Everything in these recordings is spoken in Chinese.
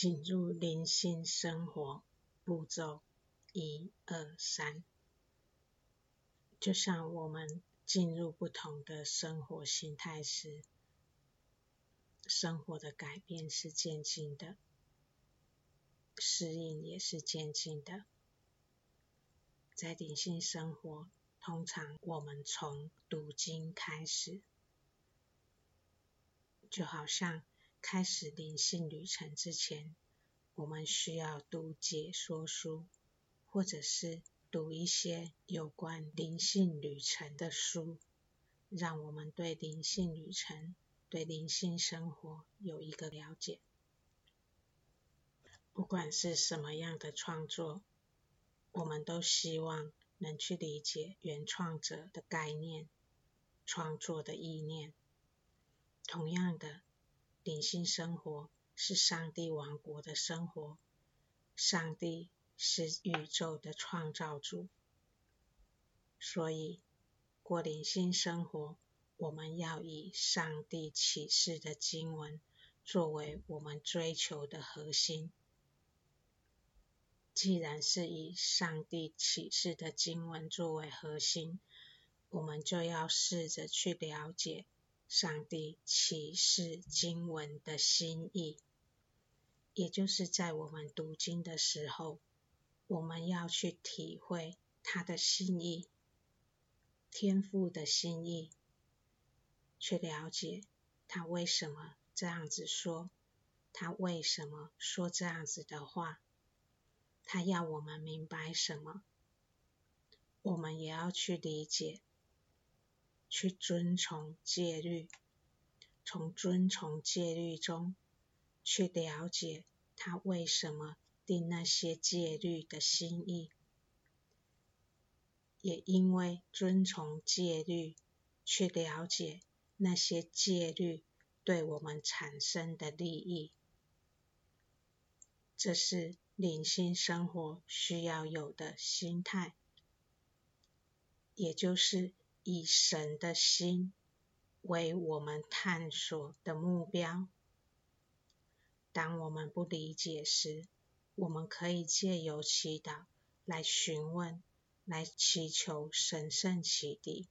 进入灵性生活步骤一二三，就像我们进入不同的生活形态时，生活的改变是渐进的，适应也是渐进的。在灵性生活，通常我们从读经开始，就好像开始灵性旅程之前，我们需要读解说书，或者是读一些有关灵性旅程的书，让我们对灵性旅程、对灵性生活有一个了解。不管是什么样的创作，我们都希望能去理解原创者的概念、创作的意念。同样的，灵性生活是上帝王国的生活，上帝是宇宙的创造主，所以过灵性生活，我们要以上帝启示的经文作为我们追求的核心。既然是以上帝启示的经文作为核心，我们就要试着去了解上帝启示经文的心意。也就是在我们读经的时候，我们要去体会他的心意，天父的心意，去了解他为什么这样子说，他为什么说这样子的话。他要我们明白什么，我们也要去理解，去遵从戒律，从遵从戒律中去了解他为什么定那些戒律的心意，也因为遵从戒律，去了解那些戒律对我们产生的利益，这是。灵性生活需要有的心态，也就是以神的心为我们探索的目标。当我们不理解时，我们可以借由祈祷来询问、来祈求神圣启迪。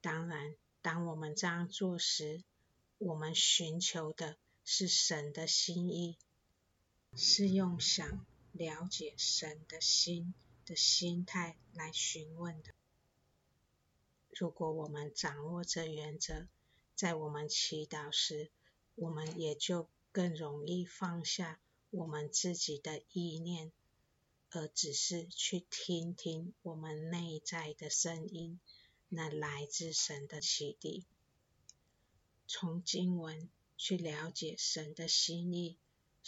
当然，当我们这样做时，我们寻求的是神的心意。是用想了解神的心的心态来询问的。如果我们掌握这原则，在我们祈祷时，我们也就更容易放下我们自己的意念，而只是去听听我们内在的声音，那来自神的启迪。从经文去了解神的心意。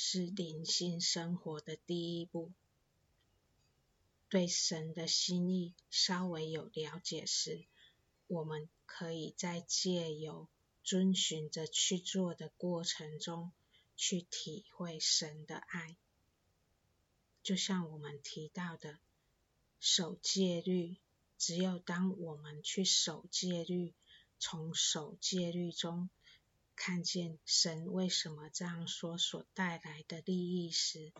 是灵性生活的第一步。对神的心意稍微有了解时，我们可以在借由遵循着去做的过程中，去体会神的爱。就像我们提到的，守戒律，只有当我们去守戒律，从守戒律中，看见神为什么这样说所带来的利益时，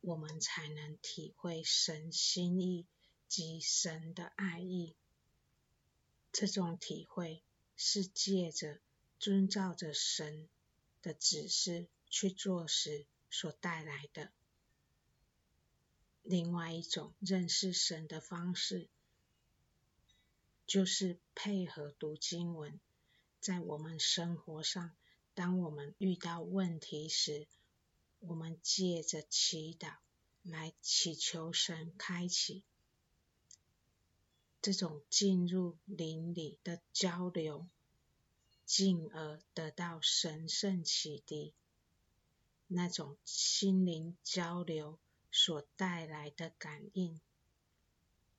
我们才能体会神心意及神的爱意。这种体会是借着遵照着神的指示去做时所带来的。另外一种认识神的方式，就是配合读经文。在我们生活上，当我们遇到问题时，我们借着祈祷来祈求神开启这种进入灵里的交流，进而得到神圣启迪。那种心灵交流所带来的感应，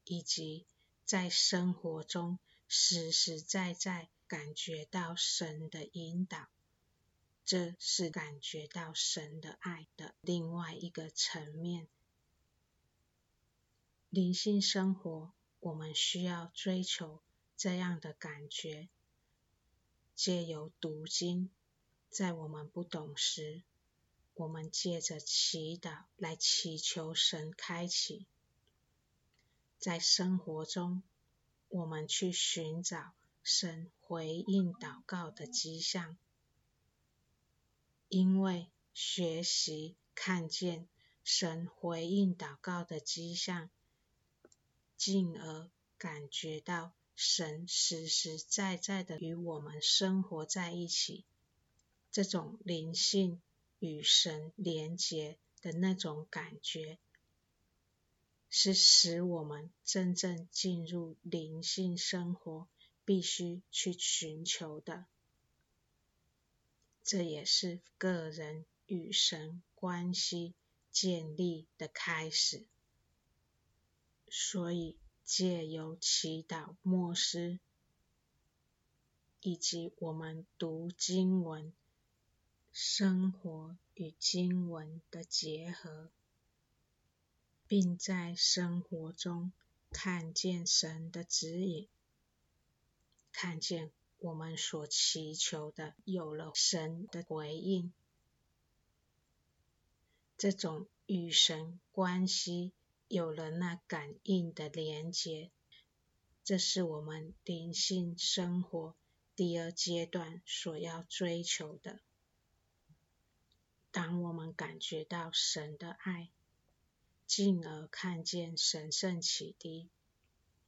以及在生活中实实在在。感觉到神的引导，这是感觉到神的爱的另外一个层面。灵性生活，我们需要追求这样的感觉，借由读经，在我们不懂时，我们借着祈祷来祈求神开启，在生活中，我们去寻找神回应祷告的迹象，因为学习看见神回应祷告的迹象，进而感觉到神实实在在的与我们生活在一起，这种灵性。与神连结的那种感觉，是使我们真正进入灵性生活必须去寻求的。这也是个人与神关系建立的开始。所以，借由祈祷、默思，以及我们读经文。生活与经文的结合，并在生活中看见神的指引，看见我们所祈求的有了神的回应，这种与神关系有了那感应的连接，这是我们灵性生活第二阶段所要追求的。当我们感觉到神的爱，进而看见神圣启迪，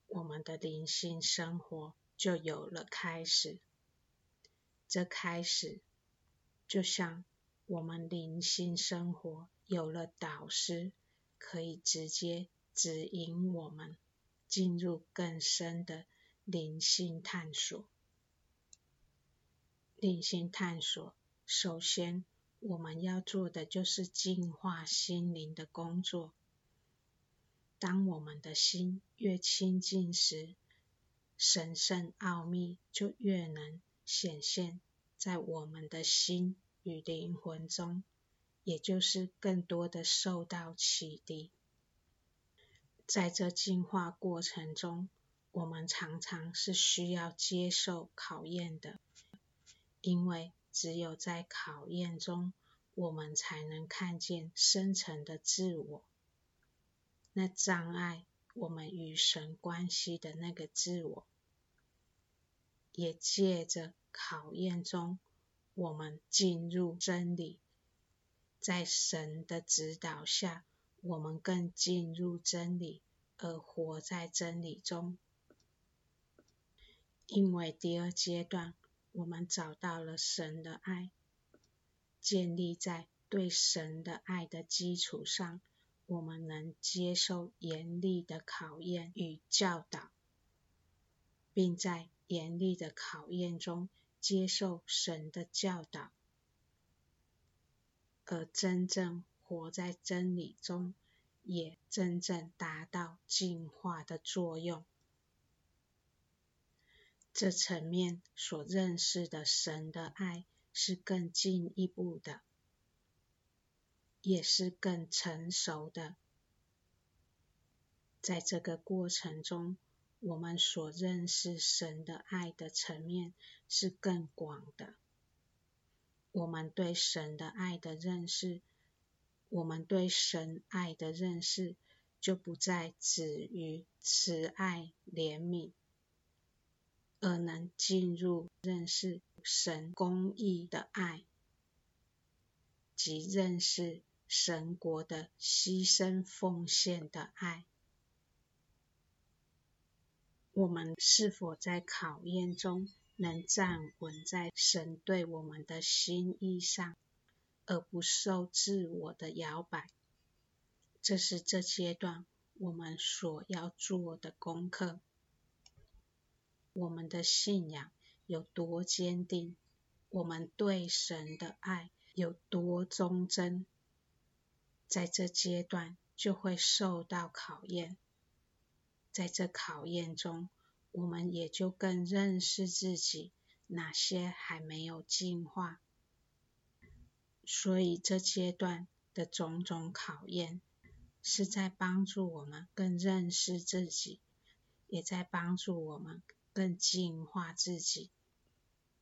我们的灵性生活就有了开始。这开始，就像我们灵性生活有了导师，可以直接指引我们进入更深的灵性探索。灵性探索，首先。我们要做的就是净化心灵的工作。当我们的心越亲近时，神圣奥秘就越能显现在我们的心与灵魂中，也就是更多的受到启迪。在这进化过程中，我们常常是需要接受考验的，因为只有在考验中，我们才能看见深层的自我，那障碍我们与神关系的那个自我，也借着考验中，我们进入真理，在神的指导下，我们更进入真理，而活在真理中。因为第二阶段，我们找到了神的爱。建立在对神的爱的基础上，我们能接受严厉的考验与教导，并在严厉的考验中接受神的教导，而真正活在真理中，也真正达到净化的作用。这层面所认识的神的爱。是更进一步的，也是更成熟的。在这个过程中，我们所认识神的爱的层面是更广的。我们对神的爱的认识，我们对神爱的认识，就不再止于慈爱怜悯。而能进入认识神公义的爱，及认识神国的牺牲奉献的爱。我们是否在考验中能站稳在神对我们的心意上，而不受自我的摇摆？这是这阶段我们所要做的功课。我们的信仰有多坚定，我们对神的爱有多忠贞，在这阶段就会受到考验。在这考验中，我们也就更认识自己，哪些还没有进化。所以这阶段的种种考验，是在帮助我们更认识自己，也在帮助我们。更进化自己，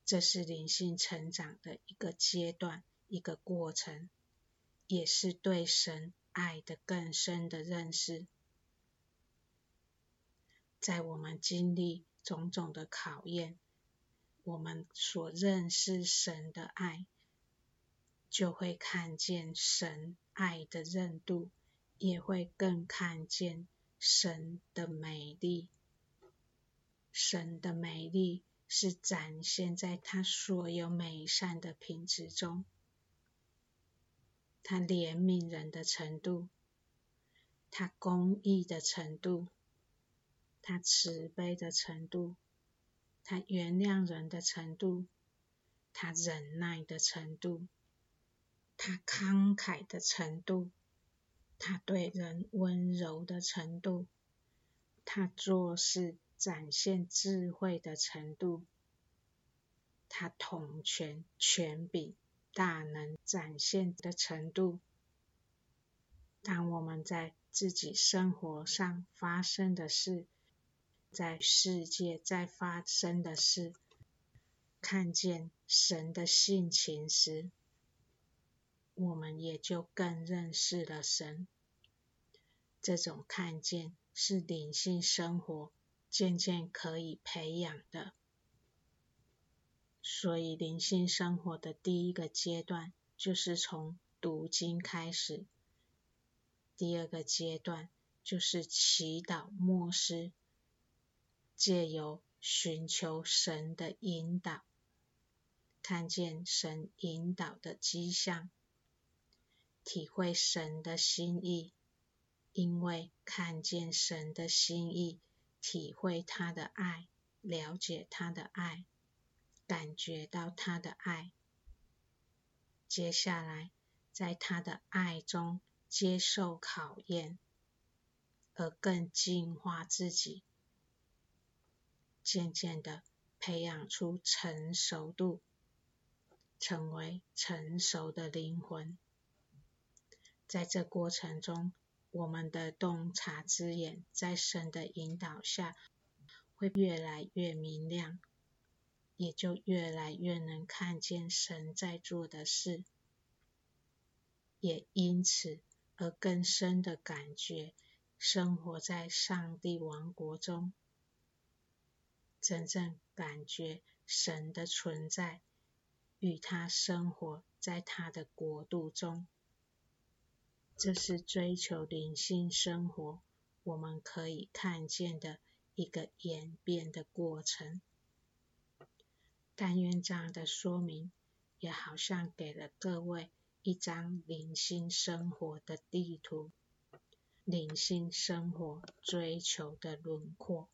这是灵性成长的一个阶段，一个过程。也是对神爱的更深的认识。在我们经历种种的考验，我们所认识神的爱，就会看见神爱的韧度，也会更看见神的美丽。神的美丽是展现在他所有美善的品质中，他怜悯人的程度，他公义的程度，他慈悲的程度，他原谅人的程度，他忍耐的程度，他慷慨的程度，他对人温柔的程度，他做事。展现智慧的程度，他统权、权柄、大能展现的程度。当我们在自己生活上发生的事，在世界在发生的事，看见神的性情时，我们也就更认识了神。这种看见是灵性生活。渐渐可以培养的，所以灵性生活的第一个阶段就是从读经开始，第二个阶段就是祈祷默思，借由寻求神的引导，看见神引导的迹象，体会神的心意，因为看见神的心意。体会他的爱，了解他的爱，感觉到他的爱。接下来，在他的爱中接受考验，而更净化自己，渐渐的培养出成熟度，成为成熟的灵魂。在这过程中，我们的洞察之眼，在神的引导下，会越来越明亮，也就越来越能看见神在做的事，也因此而更深的感觉生活在上帝王国中，真正感觉神的存在，与他生活在他的国度中。这是追求灵性生活，我们可以看见的一个演变的过程。但愿这样的说明，也好像给了各位一张灵性生活的地图，灵性生活追求的轮廓。